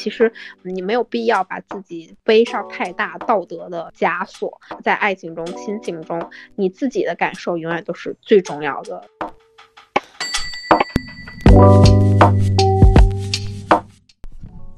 其实你没有必要把自己背上太大道德的枷锁。在爱情中、亲情中，你自己的感受永远都是最重要的。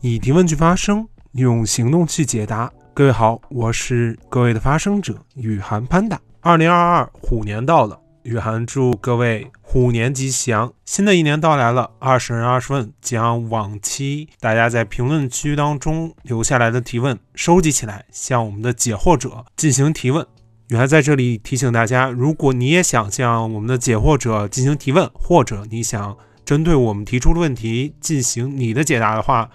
以提问句发声，用行动去解答。各位好，我是各位的发声者雨涵潘达。二零二二虎年到了。雨涵祝各位虎年吉祥！新的一年到来了，二十人二十问将往期大家在评论区当中留下来的提问收集起来，向我们的解惑者进行提问。雨涵在这里提醒大家，如果你也想向我们的解惑者进行提问，或者你想针对我们提出的问题进行你的解答的话，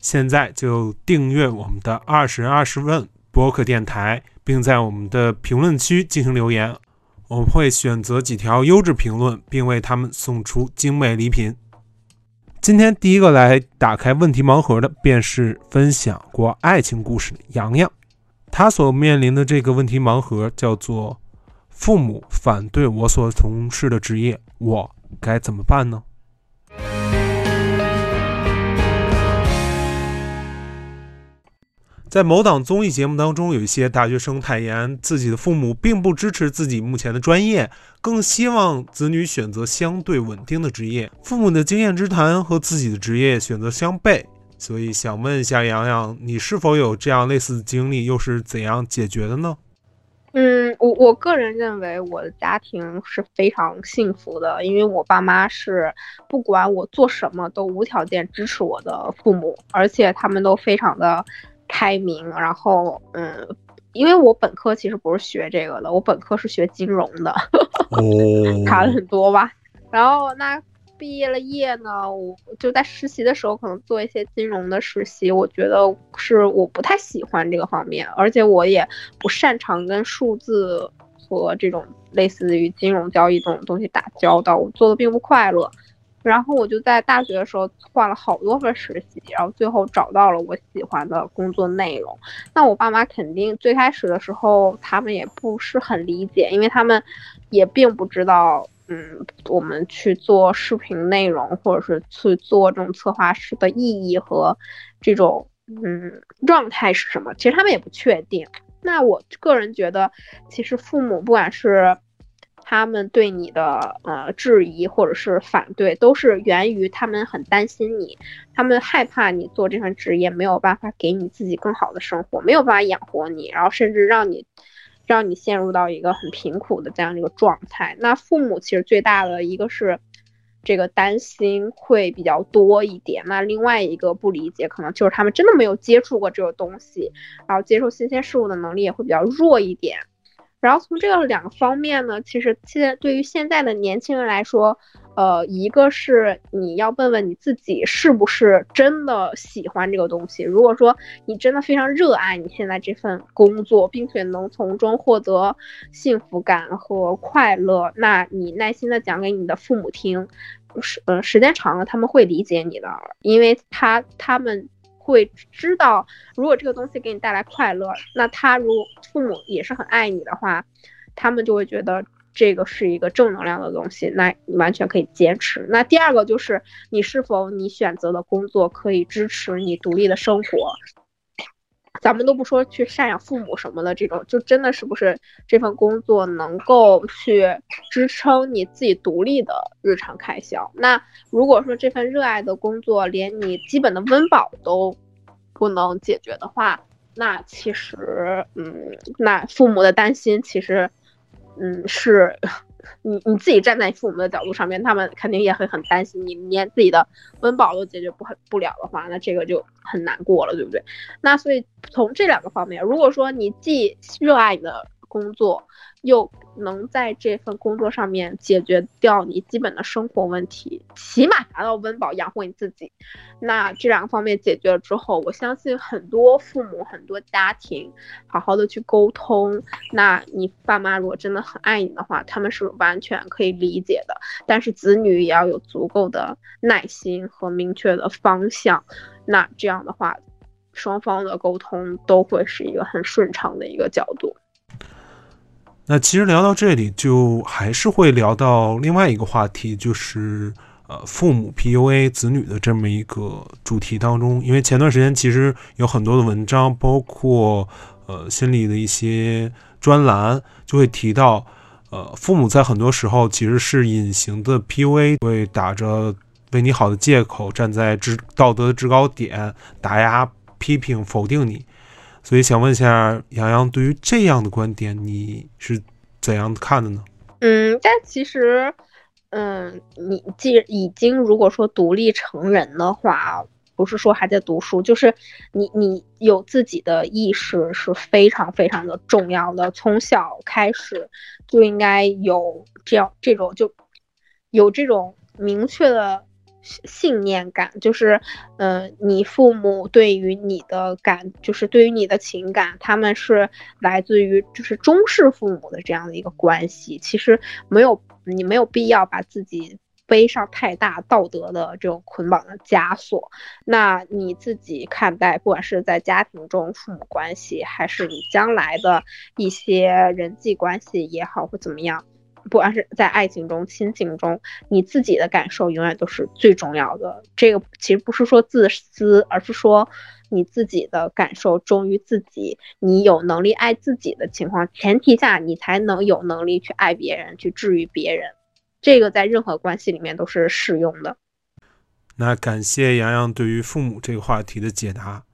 现在就订阅我们的二十人二十问博客电台，并在我们的评论区进行留言。我们会选择几条优质评论，并为他们送出精美礼品。今天第一个来打开问题盲盒的，便是分享过爱情故事的洋洋。他所面临的这个问题盲盒叫做：父母反对我所从事的职业，我该怎么办呢？在某档综艺节目当中，有一些大学生坦言，自己的父母并不支持自己目前的专业，更希望子女选择相对稳定的职业。父母的经验之谈和自己的职业选择相悖，所以想问一下洋洋，你是否有这样类似的经历，又是怎样解决的呢？嗯，我我个人认为我的家庭是非常幸福的，因为我爸妈是不管我做什么都无条件支持我的父母，而且他们都非常的。开明，然后嗯，因为我本科其实不是学这个的，我本科是学金融的，差了很多吧。然后那毕业了业呢，我就在实习的时候可能做一些金融的实习，我觉得是我不太喜欢这个方面，而且我也不擅长跟数字和这种类似于金融交易这种东西打交道，我做的并不快乐。然后我就在大学的时候换了好多份实习，然后最后找到了我喜欢的工作内容。那我爸妈肯定最开始的时候他们也不是很理解，因为他们也并不知道，嗯，我们去做视频内容或者是去做这种策划师的意义和这种嗯状态是什么。其实他们也不确定。那我个人觉得，其实父母不管是。他们对你的呃质疑或者是反对，都是源于他们很担心你，他们害怕你做这份职业没有办法给你自己更好的生活，没有办法养活你，然后甚至让你让你陷入到一个很贫苦的这样一个状态。那父母其实最大的一个是这个担心会比较多一点，那另外一个不理解可能就是他们真的没有接触过这个东西，然后接受新鲜事物的能力也会比较弱一点。然后从这个两个方面呢，其实现在对于现在的年轻人来说，呃，一个是你要问问你自己是不是真的喜欢这个东西。如果说你真的非常热爱你现在这份工作，并且能从中获得幸福感和快乐，那你耐心的讲给你的父母听，时呃时间长了他们会理解你的，因为他他们。会知道，如果这个东西给你带来快乐，那他如父母也是很爱你的话，他们就会觉得这个是一个正能量的东西，那你完全可以坚持。那第二个就是你是否你选择的工作可以支持你独立的生活。咱们都不说去赡养父母什么的，这种就真的是不是这份工作能够去支撑你自己独立的日常开销？那如果说这份热爱的工作连你基本的温饱都不能解决的话，那其实，嗯，那父母的担心其实，嗯，是。你你自己站在父母的角度上面，他们肯定也会很担心你，连自己的温饱都解决不很不了的话，那这个就很难过了，对不对？那所以从这两个方面，如果说你既热爱你的工作，又能在这份工作上面解决掉你基本的生活问题，起码达到温饱养活你自己。那这两个方面解决了之后，我相信很多父母、很多家庭好好的去沟通。那你爸妈如果真的很爱你的话，他们是完全可以理解的。但是子女也要有足够的耐心和明确的方向。那这样的话，双方的沟通都会是一个很顺畅的一个角度。那其实聊到这里，就还是会聊到另外一个话题，就是呃父母 PUA 子女的这么一个主题当中。因为前段时间其实有很多的文章，包括呃心理的一些专栏，就会提到，呃父母在很多时候其实是隐形的 PUA，会打着为你好的借口，站在制道德的制高点打压、批评、否定你。所以想问一下洋洋，对于这样的观点，你是怎样看的呢？嗯，但其实，嗯，你既已经如果说独立成人的话，不是说还在读书，就是你你有自己的意识是非常非常的重要的。从小开始就应该有这样这种就有这种明确的。信念感就是，嗯，你父母对于你的感，就是对于你的情感，他们是来自于就是中式父母的这样的一个关系。其实没有你没有必要把自己背上太大道德的这种捆绑的枷锁。那你自己看待，不管是在家庭中父母关系，还是你将来的一些人际关系也好，或怎么样。不管是在爱情中、亲情中，你自己的感受永远都是最重要的。这个其实不是说自私，而是说你自己的感受忠于自己。你有能力爱自己的情况前提下，你才能有能力去爱别人、去治愈别人。这个在任何关系里面都是适用的。那感谢洋洋对于父母这个话题的解答。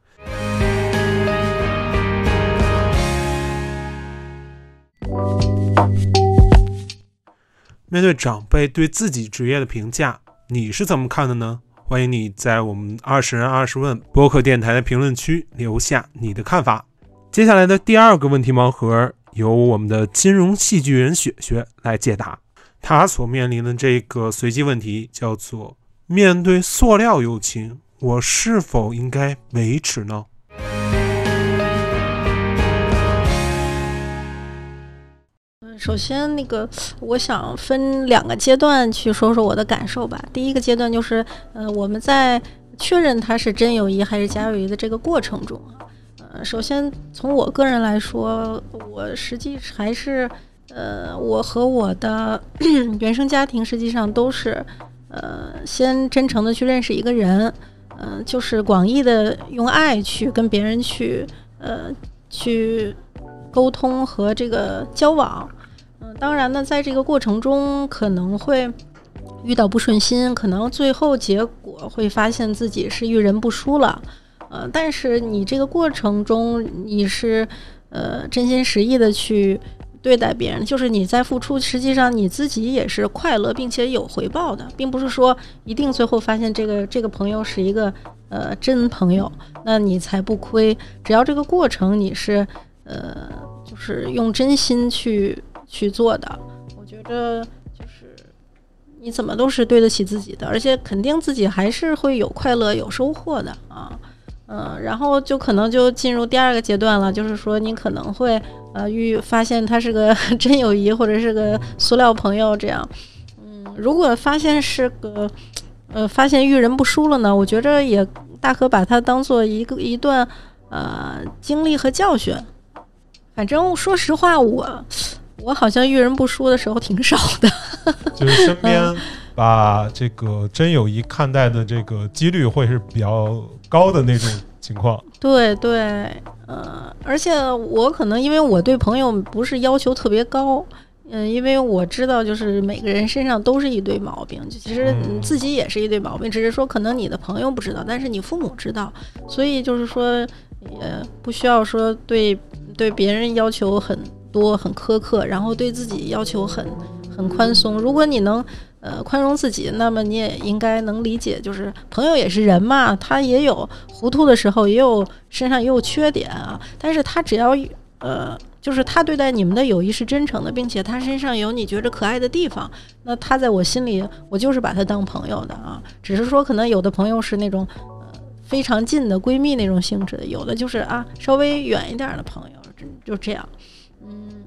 面对长辈对自己职业的评价，你是怎么看的呢？欢迎你在我们二十人二十问播客电台的评论区留下你的看法。接下来的第二个问题盲盒由我们的金融戏剧人雪雪来解答。他所面临的这个随机问题叫做：面对塑料友情，我是否应该维持呢？首先，那个我想分两个阶段去说说我的感受吧。第一个阶段就是，呃，我们在确认他是真友谊还是假友谊的这个过程中呃，首先从我个人来说，我实际还是，呃，我和我的 原生家庭实际上都是，呃，先真诚的去认识一个人，嗯，就是广义的用爱去跟别人去，呃，去沟通和这个交往。当然呢，在这个过程中可能会遇到不顺心，可能最后结果会发现自己是遇人不淑了，呃，但是你这个过程中你是呃真心实意的去对待别人，就是你在付出，实际上你自己也是快乐并且有回报的，并不是说一定最后发现这个这个朋友是一个呃真朋友，那你才不亏。只要这个过程你是呃就是用真心去。去做的，我觉得就是你怎么都是对得起自己的，而且肯定自己还是会有快乐、有收获的啊，嗯，然后就可能就进入第二个阶段了，就是说你可能会呃遇发现他是个 真友谊或者是个塑料朋友这样，嗯，如果发现是个呃发现遇人不淑了呢，我觉着也大可把它当做一个一段呃经历和教训，反正说实话。我好像遇人不淑的时候挺少的，就是身边把这个真友谊看待的这个几率会是比较高的那种情况。对对，呃，而且我可能因为我对朋友不是要求特别高，嗯，因为我知道就是每个人身上都是一堆毛病，其实你自己也是一堆毛病，只是说可能你的朋友不知道，但是你父母知道，所以就是说也不需要说对对别人要求很。多很苛刻，然后对自己要求很很宽松。如果你能呃宽容自己，那么你也应该能理解，就是朋友也是人嘛，他也有糊涂的时候，也有身上也有缺点啊。但是他只要呃，就是他对待你们的友谊是真诚的，并且他身上有你觉着可爱的地方，那他在我心里，我就是把他当朋友的啊。只是说，可能有的朋友是那种呃非常近的闺蜜那种性质的，有的就是啊稍微远一点的朋友，就这样。嗯，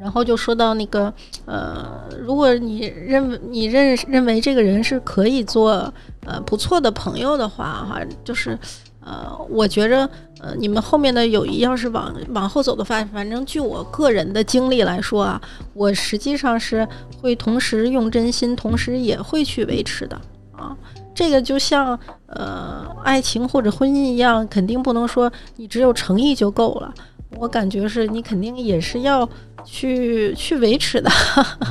然后就说到那个，呃，如果你认为你认认为这个人是可以做呃不错的朋友的话，哈，就是，呃，我觉着呃，你们后面的友谊要是往往后走的话，反正据我个人的经历来说啊，我实际上是会同时用真心，同时也会去维持的啊。这个就像呃爱情或者婚姻一样，肯定不能说你只有诚意就够了。我感觉是你肯定也是要去去维持的。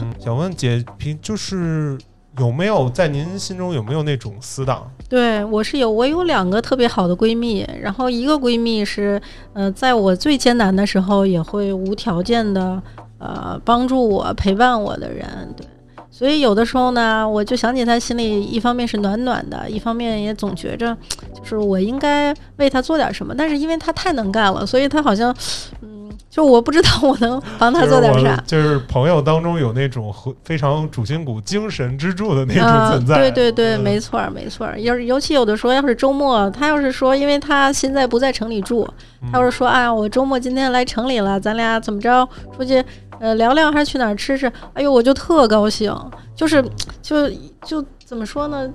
嗯，想问姐平就是有没有在您心中有没有那种死党？对我是有，我有两个特别好的闺蜜，然后一个闺蜜是呃在我最艰难的时候也会无条件的呃帮助我陪伴我的人，对。所以有的时候呢，我就想起他，心里一方面是暖暖的，一方面也总觉着，就是我应该为他做点什么。但是因为他太能干了，所以他好像，嗯，就我不知道我能帮他做点啥。就是朋友当中有那种和非常主心骨、精神支柱的那种存在。对对对，没错没错。尤尤其有的时候，要是周末，他要是说，因为他现在不在城里住，他要是说，哎，我周末今天来城里了，咱俩怎么着出去？呃，聊聊还是去哪儿吃吃？哎呦，我就特高兴，就是，就就怎么说呢？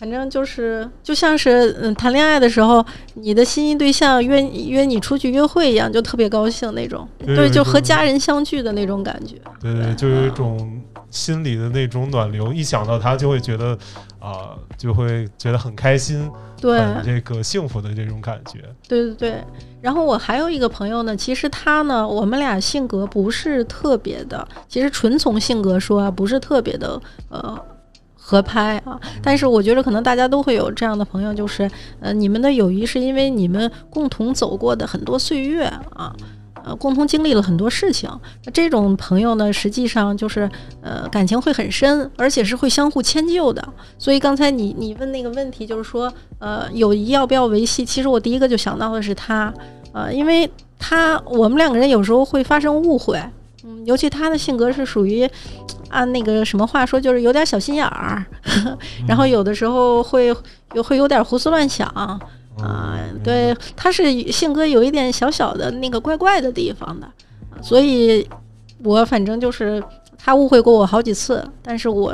嗯，反正就是就像是嗯谈恋爱的时候，你的心仪对象约约你出去约会一样，就特别高兴那种。对，就和家人相聚的那种感觉。对对，就有一种心里的那种暖流，一想到他就会觉得啊，就会觉得很开心。对，这个幸福的这种感觉。对对对，然后我还有一个朋友呢，其实他呢，我们俩性格不是特别的，其实纯从性格说啊，不是特别的呃合拍啊。但是我觉得可能大家都会有这样的朋友，就是呃，你们的友谊是因为你们共同走过的很多岁月啊。呃，共同经历了很多事情，那这种朋友呢，实际上就是呃，感情会很深，而且是会相互迁就的。所以刚才你你问那个问题，就是说，呃，友谊要不要维系？其实我第一个就想到的是他，呃，因为他我们两个人有时候会发生误会，嗯，尤其他的性格是属于按那个什么话说，就是有点小心眼儿，然后有的时候会有会有点胡思乱想。啊，对，他是性格有一点小小的那个怪怪的地方的，所以，我反正就是他误会过我好几次，但是我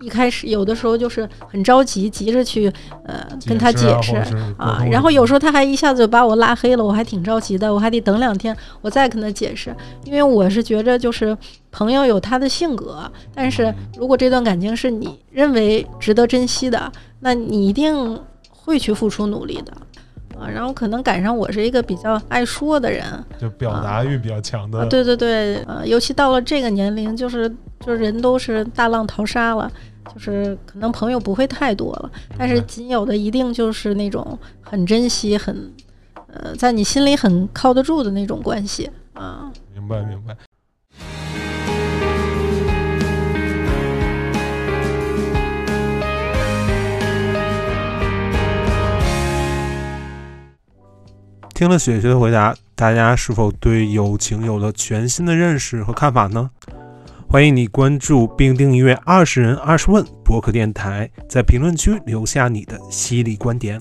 一开始有的时候就是很着急，急着去呃跟他解释啊，然后有时候他还一下子把我拉黑了，我还挺着急的，我还得等两天我再跟他解释，因为我是觉着就是朋友有他的性格，但是如果这段感情是你认为值得珍惜的，那你一定。会去付出努力的，啊，然后可能赶上我是一个比较爱说的人，就表达欲比较强的。对对对，呃，尤其到了这个年龄，就是就是人都是大浪淘沙了，就是可能朋友不会太多了，但是仅有的一定就是那种很珍惜、很呃，在你心里很靠得住的那种关系啊。明白明白。听了雪雪的回答，大家是否对友情有了全新的认识和看法呢？欢迎你关注并订阅“二十人二十问”博客电台，在评论区留下你的犀利观点。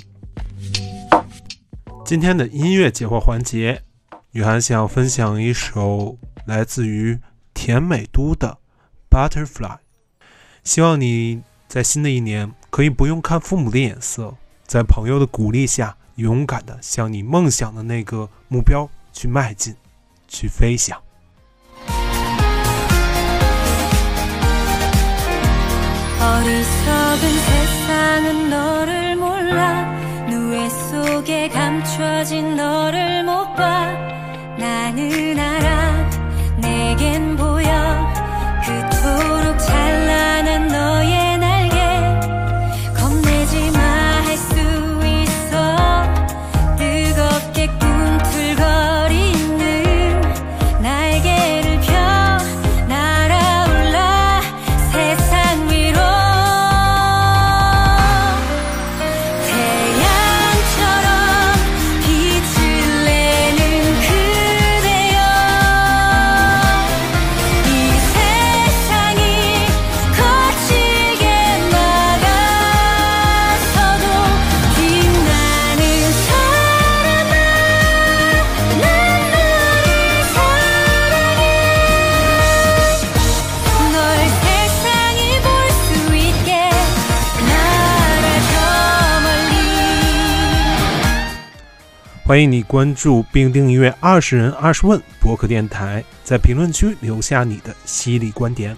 今天的音乐解惑环节，雨涵想要分享一首来自于甜美都的《Butterfly》。希望你在新的一年可以不用看父母的眼色，在朋友的鼓励下。勇敢的向你梦想的那个目标去迈进，去飞翔。 모든 세상은 너를 몰라. 누에 속에 감춰진 너를 못 봐. 나는 알아. 欢迎你关注并订阅“二十人二十问”博客电台，在评论区留下你的犀利观点。